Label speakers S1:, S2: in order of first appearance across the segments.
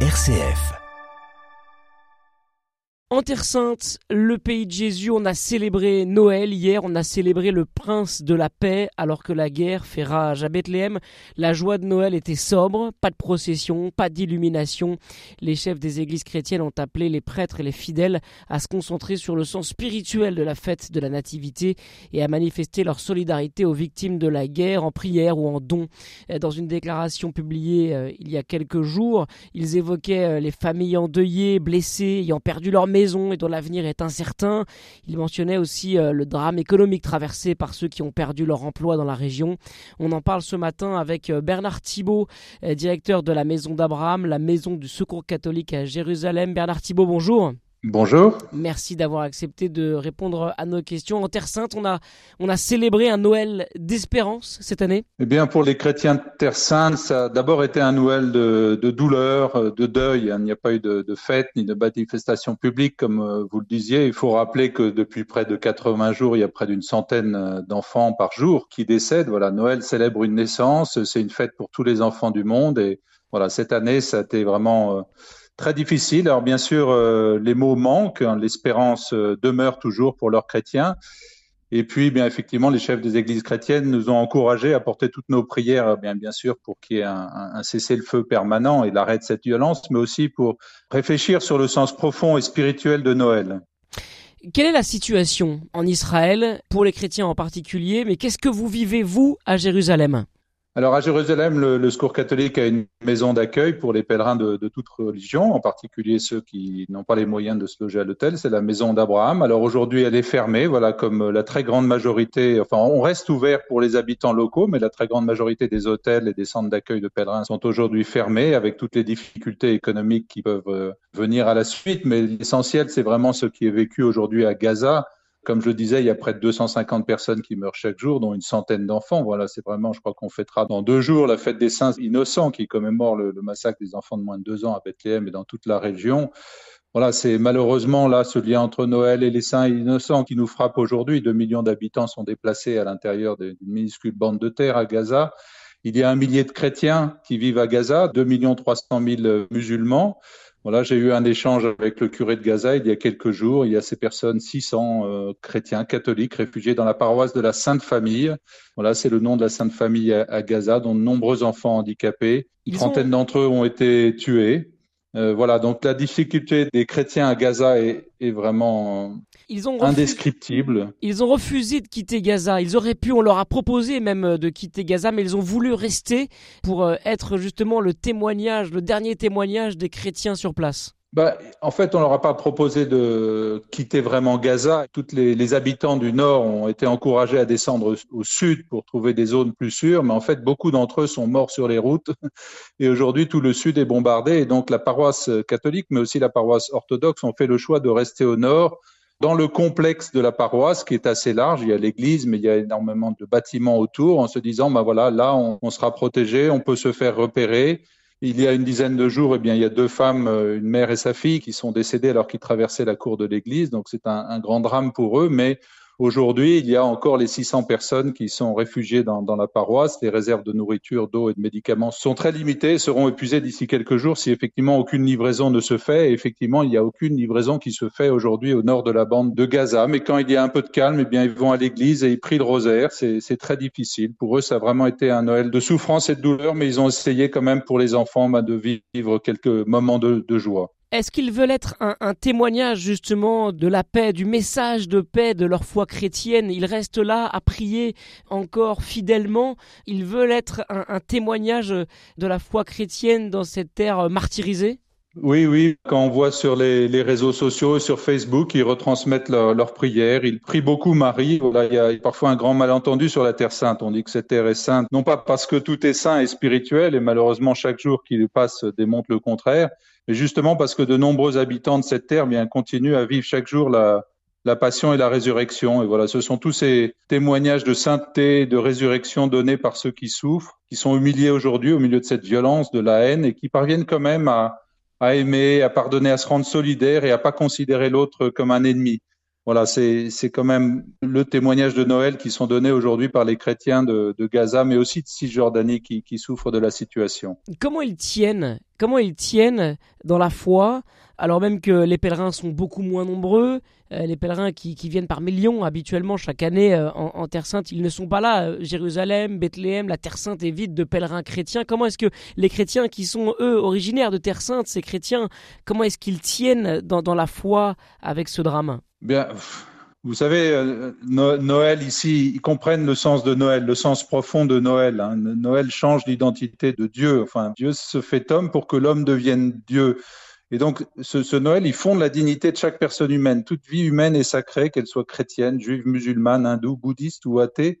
S1: RCF.
S2: En Terre Sainte, le pays de Jésus, on a célébré Noël hier, on a célébré le prince de la paix alors que la guerre fait rage. À Bethléem, la joie de Noël était sobre, pas de procession, pas d'illumination. Les chefs des églises chrétiennes ont appelé les prêtres et les fidèles à se concentrer sur le sens spirituel de la fête de la Nativité et à manifester leur solidarité aux victimes de la guerre en prière ou en don. Dans une déclaration publiée euh, il y a quelques jours, ils évoquaient euh, les familles endeuillées, blessées, ayant perdu leur maison et dont l'avenir est incertain. Il mentionnait aussi euh, le drame économique traversé par ceux qui ont perdu leur emploi dans la région. On en parle ce matin avec euh, Bernard Thibault, euh, directeur de la Maison d'Abraham, la Maison du Secours catholique à Jérusalem. Bernard Thibault, bonjour.
S3: Bonjour.
S2: Merci d'avoir accepté de répondre à nos questions. En Terre Sainte, on a, on a célébré un Noël d'espérance cette année
S3: Eh bien, pour les chrétiens de Terre Sainte, ça a d'abord été un Noël de, de douleur, de deuil. Il n'y a pas eu de, de, fête ni de manifestation publique, comme euh, vous le disiez. Il faut rappeler que depuis près de 80 jours, il y a près d'une centaine euh, d'enfants par jour qui décèdent. Voilà, Noël célèbre une naissance. C'est une fête pour tous les enfants du monde. Et voilà, cette année, ça a été vraiment... Très difficile. Alors bien sûr, euh, les mots manquent, hein, l'espérance euh, demeure toujours pour leurs chrétiens. Et puis, bien effectivement, les chefs des églises chrétiennes nous ont encouragés à porter toutes nos prières, bien bien sûr, pour qu'il y ait un cessez-le-feu permanent et l'arrêt de cette violence, mais aussi pour réfléchir sur le sens profond et spirituel de Noël.
S2: Quelle est la situation en Israël, pour les chrétiens en particulier, mais qu'est-ce que vous vivez, vous, à Jérusalem?
S3: Alors à Jérusalem, le, Secours catholique a une maison d'accueil pour les pèlerins de, de, toute religion, en particulier ceux qui n'ont pas les moyens de se loger à l'hôtel. C'est la maison d'Abraham. Alors aujourd'hui, elle est fermée, voilà, comme la très grande majorité. Enfin, on reste ouvert pour les habitants locaux, mais la très grande majorité des hôtels et des centres d'accueil de pèlerins sont aujourd'hui fermés, avec toutes les difficultés économiques qui peuvent euh, venir à la suite. Mais l'essentiel, c'est vraiment ce qui est vécu aujourd'hui à Gaza comme je le disais, il y a près de 250 personnes qui meurent chaque jour, dont une centaine d'enfants. Voilà, c'est vraiment, je crois qu'on fêtera dans deux jours la fête des saints innocents qui commémore le, le, massacre des enfants de moins de deux ans à Bethléem et dans toute la région. Voilà, c'est malheureusement là ce lien entre Noël et les saints innocents qui nous frappe aujourd'hui. Deux millions d'habitants sont déplacés à l'intérieur d'une minuscule bande de terre à Gaza. Il y a un millier de chrétiens qui vivent à Gaza, 2 300 000 musulmans. Voilà, j'ai eu un échange avec le curé de Gaza il y a quelques jours. Il y a ces personnes, 600 euh, chrétiens catholiques réfugiés dans la paroisse de la Sainte Famille. Voilà, c'est le nom de la Sainte Famille à, à Gaza, dont de nombreux enfants handicapés. Une trentaine ont... d'entre eux ont été tués. Euh, voilà, donc la difficulté des chrétiens à Gaza est, est vraiment ils ont indescriptible.
S2: Ils ont refusé de quitter Gaza. Ils auraient pu, on leur a proposé même euh, de quitter Gaza, mais ils ont voulu rester pour euh, être justement le témoignage, le dernier témoignage des chrétiens sur place.
S3: Bah, en fait, on leur a pas proposé de quitter vraiment Gaza. Toutes les, habitants du Nord ont été encouragés à descendre au, sud pour trouver des zones plus sûres, mais en fait, beaucoup d'entre eux sont morts sur les routes. Et aujourd'hui, tout le sud est bombardé. Et donc, la paroisse catholique, mais aussi la paroisse orthodoxe, ont fait le choix de rester au nord dans le complexe de la paroisse, qui est assez large, il y a l'église, mais il y a énormément de bâtiments autour, en se disant, ben voilà, là, on sera protégé, on peut se faire repérer. Il y a une dizaine de jours, eh bien, il y a deux femmes, euh, une mère et sa fille, qui sont décédées alors qu'ils traversaient la cour de l'église. Donc, c'est un, un, grand drame pour eux, mais Aujourd'hui, il y a encore les 600 personnes qui sont réfugiées dans, la paroisse. Les réserves de nourriture, d'eau et de médicaments sont très limitées, seront épuisées d'ici quelques jours si effectivement aucune livraison ne se fait. Et effectivement, il n'y a aucune livraison qui se fait aujourd'hui au nord de la bande de Gaza. Mais quand il y a un peu de calme, eh bien, ils vont à l'église et ils prient le rosaire. C'est très difficile. Pour eux, ça a vraiment été un Noël de souffrance et de douleur, mais ils ont essayé quand même pour les enfants bah, de vivre quelques moments de joie.
S2: Est-ce qu'ils veulent être un, témoignage justement de la paix, du message de paix de leur foi chrétienne? Ils restent là à prier encore fidèlement. Ils veulent être un témoignage de la foi chrétienne dans cette terre martyrisée?
S3: Oui, oui. Quand on voit sur les, réseaux sociaux, sur Facebook, ils retransmettent leurs leur prières. Ils prient beaucoup Marie. Voilà, il y a parfois un grand malentendu sur la Terre sainte. On dit que cette terre est sainte, non pas parce que tout est saint et spirituel, et malheureusement chaque jour qui passe démontre le contraire, mais justement parce que de nombreux habitants de cette terre bien continuent à vivre chaque jour la, la passion et la résurrection. Et voilà, ce sont tous ces témoignages de sainteté, de résurrection donnés par ceux qui souffrent, qui sont humiliés aujourd'hui au milieu de cette violence, de la haine, et qui parviennent quand même à à aimer, à pardonner, à se rendre solidaire et à pas considérer l'autre comme un ennemi. Voilà, c'est quand même le témoignage de Noël qui sont donnés aujourd'hui par les chrétiens de, Gaza, mais aussi de Cisjordanie qui, qui souffrent de la situation.
S2: Comment ils tiennent comment ils tiennent dans la foi, alors même que les pèlerins sont beaucoup moins nombreux, les pèlerins qui, viennent par millions habituellement chaque année euh, en, Terre Sainte, ils ne sont pas là. Euh, Jérusalem, Bethléem, la Terre Sainte est vide de pèlerins chrétiens. Comment est-ce que les chrétiens qui sont, eux, originaires de Terre Sainte, ces chrétiens, comment est-ce qu'ils tiennent dans, la foi avec ce drame?
S3: Bien. Vous savez, Noël ici, ils comprennent le sens de Noël, le sens profond de Noël. Hein. Noël change l'identité de Dieu. Enfin, Dieu se fait homme pour que l'homme devienne Dieu. Et donc, ce, Noël, il fonde la dignité de chaque personne humaine. Toute vie humaine est sacrée, qu'elle soit chrétienne, juive, musulmane, hindoue, bouddhiste ou athée.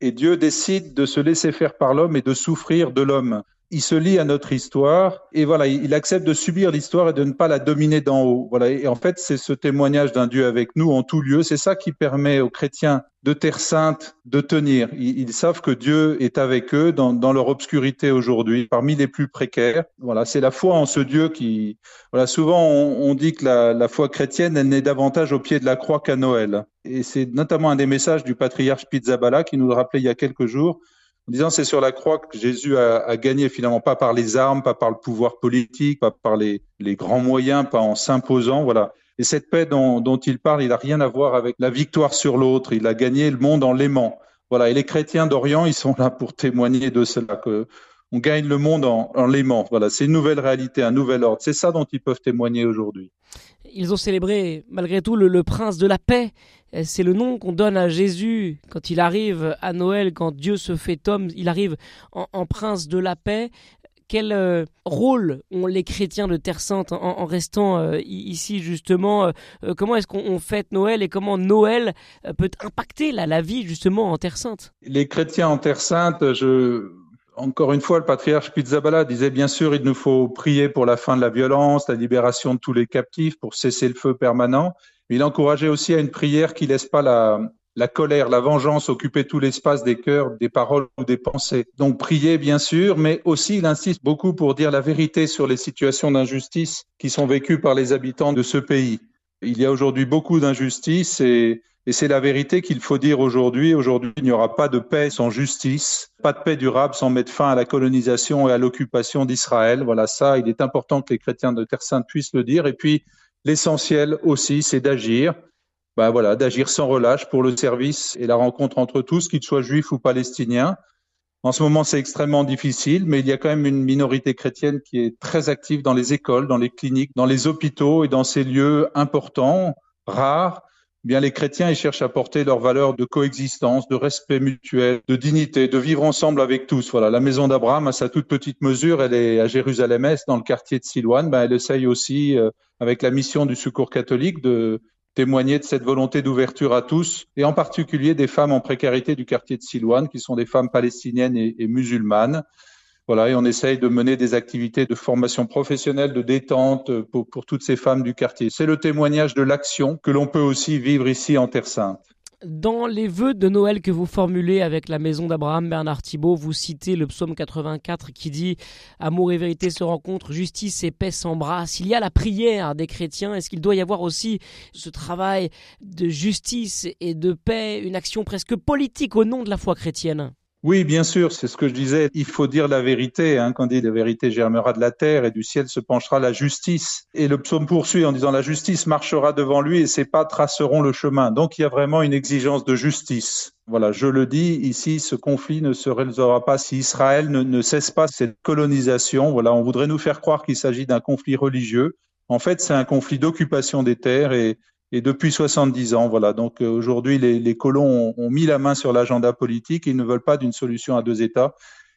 S3: Et Dieu décide de se laisser faire par l'homme et de souffrir de l'homme il se lie à notre histoire et voilà, il accepte de subir l'histoire et de ne pas la dominer d'en haut. Voilà, et en fait, c'est ce témoignage d'un Dieu avec nous en tout lieu. C'est ça qui permet aux chrétiens de Terre Sainte de tenir. Ils, savent que Dieu est avec eux dans, leur obscurité aujourd'hui, parmi les plus précaires. Voilà, c'est la foi en ce Dieu qui. Voilà, souvent on, dit que la, foi chrétienne, elle n'est davantage au pied de la croix qu'à Noël. Et c'est notamment un des messages du patriarche Pizzaballa qui nous le rappelait il y a quelques jours en disant c'est sur la croix que Jésus a, a, gagné finalement, pas par les armes, pas par le pouvoir politique, pas par les, les grands moyens, pas en s'imposant, voilà. Et cette paix dont, dont il parle, il n'a rien à voir avec la victoire sur l'autre. Il a gagné le monde en l'aimant. Voilà. Et les chrétiens d'Orient, ils sont là pour témoigner de cela, que on gagne le monde en, en l'aimant. Voilà. C'est une nouvelle réalité, un nouvel ordre. C'est ça dont ils peuvent témoigner aujourd'hui.
S2: Ils ont célébré malgré tout le, prince de la paix. C'est le nom qu'on donne à Jésus quand il arrive à Noël, quand Dieu se fait homme, il arrive en, prince de la paix. Quel euh, rôle ont les chrétiens de Terre Sainte en, restant euh, ici justement euh, Comment est-ce qu'on fête Noël et comment Noël peut impacter la vie justement en Terre Sainte?
S3: Les chrétiens en Terre Sainte, je, encore une fois, le patriarche Pizzaballa disait bien sûr, il nous faut prier pour la fin de la violence, la libération de tous les captifs, pour cesser le feu permanent. il encourageait aussi à une prière qui laisse pas la, la colère, la vengeance occuper tout l'espace des cœurs, des paroles ou des pensées. Donc prier, bien sûr, mais aussi il insiste beaucoup pour dire la vérité sur les situations d'injustice qui sont vécues par les habitants de ce pays. Il y a aujourd'hui beaucoup d'injustices et c'est la vérité qu'il faut dire aujourd'hui. Aujourd'hui, il n'y aura pas de paix sans justice, pas de paix durable sans mettre fin à la colonisation et à l'occupation d'Israël. Voilà ça, il est important que les chrétiens de Terre Sainte puissent le dire. Et puis, l'essentiel aussi, c'est d'agir. Ben voilà, d'agir sans relâche pour le service et la rencontre entre tous, qu'ils soient juifs ou palestiniens. En ce moment, c'est extrêmement difficile, mais il y a quand même une minorité chrétienne qui est très active dans les écoles, dans les cliniques, dans les hôpitaux et dans ces lieux importants, rares, bien les chrétiens ils cherchent à porter leurs valeurs de coexistence, de respect mutuel, de dignité, de vivre ensemble avec tous. Voilà, la maison d'Abraham à sa toute petite mesure, elle est à Jérusalem-Est, dans le quartier de Siloane. Ben, elle essaye aussi, euh, avec la mission du Secours catholique, de témoigner de cette volonté d'ouverture à tous, et en particulier des femmes en précarité du quartier de Siloane, qui sont des femmes palestiniennes et musulmanes. Voilà, et on essaye de mener des activités de formation professionnelle, de détente pour toutes ces femmes du quartier. C'est le témoignage de l'action que l'on peut aussi vivre ici en Terre Sainte.
S2: Dans les vœux de Noël que vous formulez avec la maison d'Abraham Bernard Thibault, vous citez le psaume 84 qui dit Amour et vérité se rencontrent, justice et paix s'embrassent. Il y a la prière des chrétiens. Est-ce qu'il doit y avoir aussi ce travail de justice et de paix, une action presque politique au nom de la foi chrétienne?
S3: Oui, bien sûr, c'est ce que je disais. Il faut dire la vérité. Hein, quand on dit la vérité germera de la terre et du ciel se penchera la justice. Et le psaume poursuit en disant la justice marchera devant lui et ses pas traceront le chemin. Donc il y a vraiment une exigence de justice. Voilà, je le dis ici, ce conflit ne se réalisera pas si Israël ne, ne cesse pas cette colonisation. Voilà, on voudrait nous faire croire qu'il s'agit d'un conflit religieux. En fait, c'est un conflit d'occupation des terres et, et depuis 70 ans. Voilà. Donc euh, aujourd'hui, les, colons ont, mis la main sur l'agenda politique. Ils ne veulent pas d'une solution à deux États.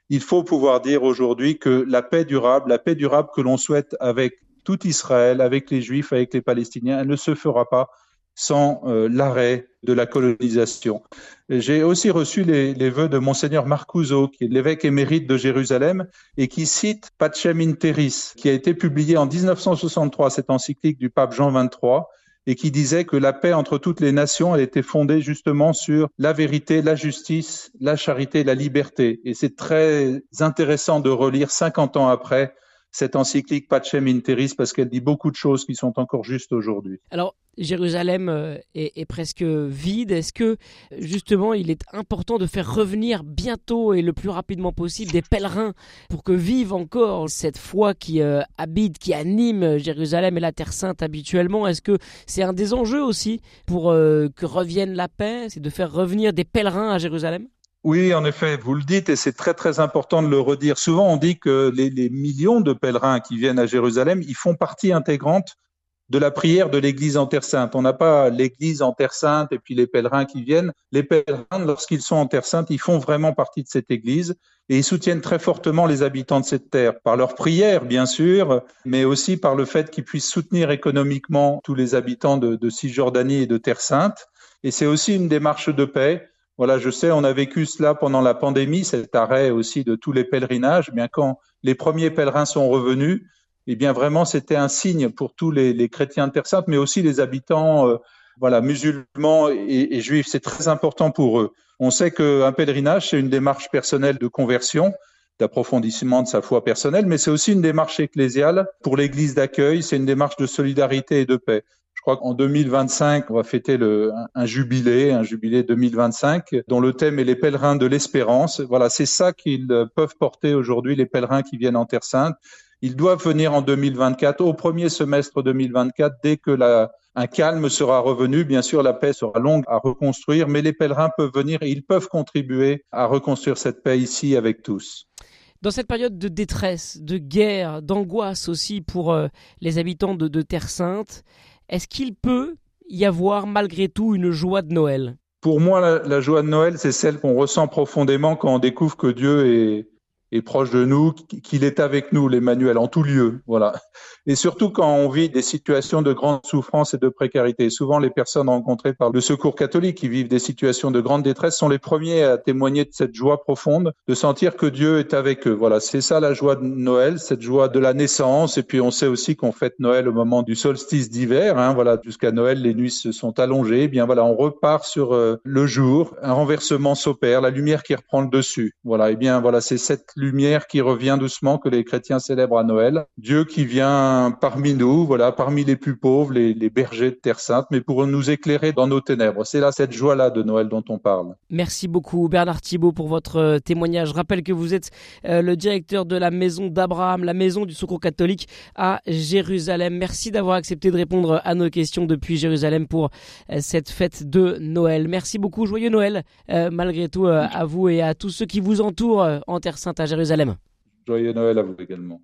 S3: Il faut pouvoir dire aujourd'hui que la paix durable, la paix durable que l'on souhaite avec tout Israël, avec les Juifs, avec les Palestiniens, elle ne se fera pas sans euh, l'arrêt de la colonisation. J'ai aussi reçu les, les vœux de monseigneur Marcuso, qui est l'évêque émérite de Jérusalem, et qui cite Pacem in Terris, qui a été publié en 1963, cette encyclique du pape Jean XXIII, et qui disait que la paix entre toutes les nations, elle était fondée justement sur la vérité, la justice, la charité, la liberté. Et c'est très intéressant de relire 50 ans après cette encyclique Pacem in Terris parce qu'elle dit beaucoup de choses qui sont encore justes aujourd'hui.
S2: Alors, Jérusalem euh, est, presque vide. Est-ce que justement il est important de faire revenir bientôt et le plus rapidement possible des pèlerins pour que vive encore cette foi qui euh, habite, qui anime Jérusalem et la Terre Sainte habituellement? Est-ce que c'est un des enjeux aussi pour euh, que revienne la paix? C'est de faire revenir des pèlerins à Jérusalem?
S3: Oui, en effet, vous le dites et c'est très très important de le redire. Souvent, on dit que les, millions de pèlerins qui viennent à Jérusalem, ils font partie intégrante de la prière de l'Église en Terre Sainte. On n'a pas l'Église en Terre Sainte et puis les pèlerins qui viennent. Les pèlerins, lorsqu'ils sont en Terre Sainte, ils font vraiment partie de cette Église et ils soutiennent très fortement les habitants de cette terre par leur prière, bien sûr, mais aussi par le fait qu'ils puissent soutenir économiquement tous les habitants de Cisjordanie et de Terre Sainte. Et c'est aussi une démarche de paix. Voilà, je sais, on a vécu cela pendant la pandémie, cet arrêt aussi de tous les pèlerinages. Bien quand les premiers pèlerins sont revenus, eh bien vraiment c'était un signe pour tous les, chrétiens de Terre Sainte, mais aussi les habitants euh, voilà, musulmans et, et juifs. C'est très important pour eux. On sait qu'un pèlerinage, c'est une démarche personnelle de conversion, d'approfondissement de sa foi personnelle, mais c'est aussi une démarche ecclésiale pour l'Église d'accueil. C'est une démarche de solidarité et de paix. Crois qu'en 2025, on va fêter un, jubilé, un jubilé 2025, dont le thème est les pèlerins de l'espérance. Voilà, c'est ça qu'ils peuvent porter aujourd'hui, les pèlerins qui viennent en Terre Sainte. Ils doivent venir en 2024, au premier semestre 2024, dès que la, un calme sera revenu. Bien sûr, la paix sera longue à reconstruire, mais les pèlerins peuvent venir et ils peuvent contribuer à reconstruire cette paix ici avec tous.
S2: Dans cette période de détresse, de guerre, d'angoisse aussi pour euh, les habitants de Terre Sainte, est-ce qu'il peut y avoir malgré tout une joie de Noël?
S3: Pour moi, la, joie de Noël, c'est celle qu'on ressent profondément quand on découvre que Dieu est, est proche de nous, qu'il est avec nous, l'Emmanuel, en tout lieu. Voilà. Et surtout quand on vit des situations de grande souffrance et de précarité. Souvent, les personnes rencontrées par le secours catholique qui vivent des situations de grande détresse sont les premiers à témoigner de cette joie profonde, de sentir que Dieu est avec eux. Voilà. C'est ça la joie de Noël, cette joie de la naissance. Et puis, on sait aussi qu'on fête Noël au moment du solstice d'hiver. Hein. Voilà. Jusqu'à Noël, les nuits se sont allongées. Eh bien, voilà. On repart sur euh, le jour. Un renversement s'opère. La lumière qui reprend le dessus. Voilà. Et eh bien, voilà. C'est cette lumière qui revient doucement que les chrétiens célèbrent à Noël. Dieu qui vient parmi nous, voilà, parmi les plus pauvres, les, les bergers de Terre Sainte, mais pour nous éclairer dans nos ténèbres. C'est là cette joie-là de Noël dont on parle.
S2: Merci beaucoup Bernard Thibault pour votre euh, témoignage. Je rappelle que vous êtes euh, le directeur de la maison d'Abraham, la maison du secours catholique à Jérusalem. Merci d'avoir accepté de répondre à nos questions depuis Jérusalem pour euh, cette fête de Noël. Merci beaucoup, joyeux Noël malgré tout à vous et à tous ceux qui vous entourent en Terre Sainte Jérusalem.
S3: Joyeux Noël à vous également.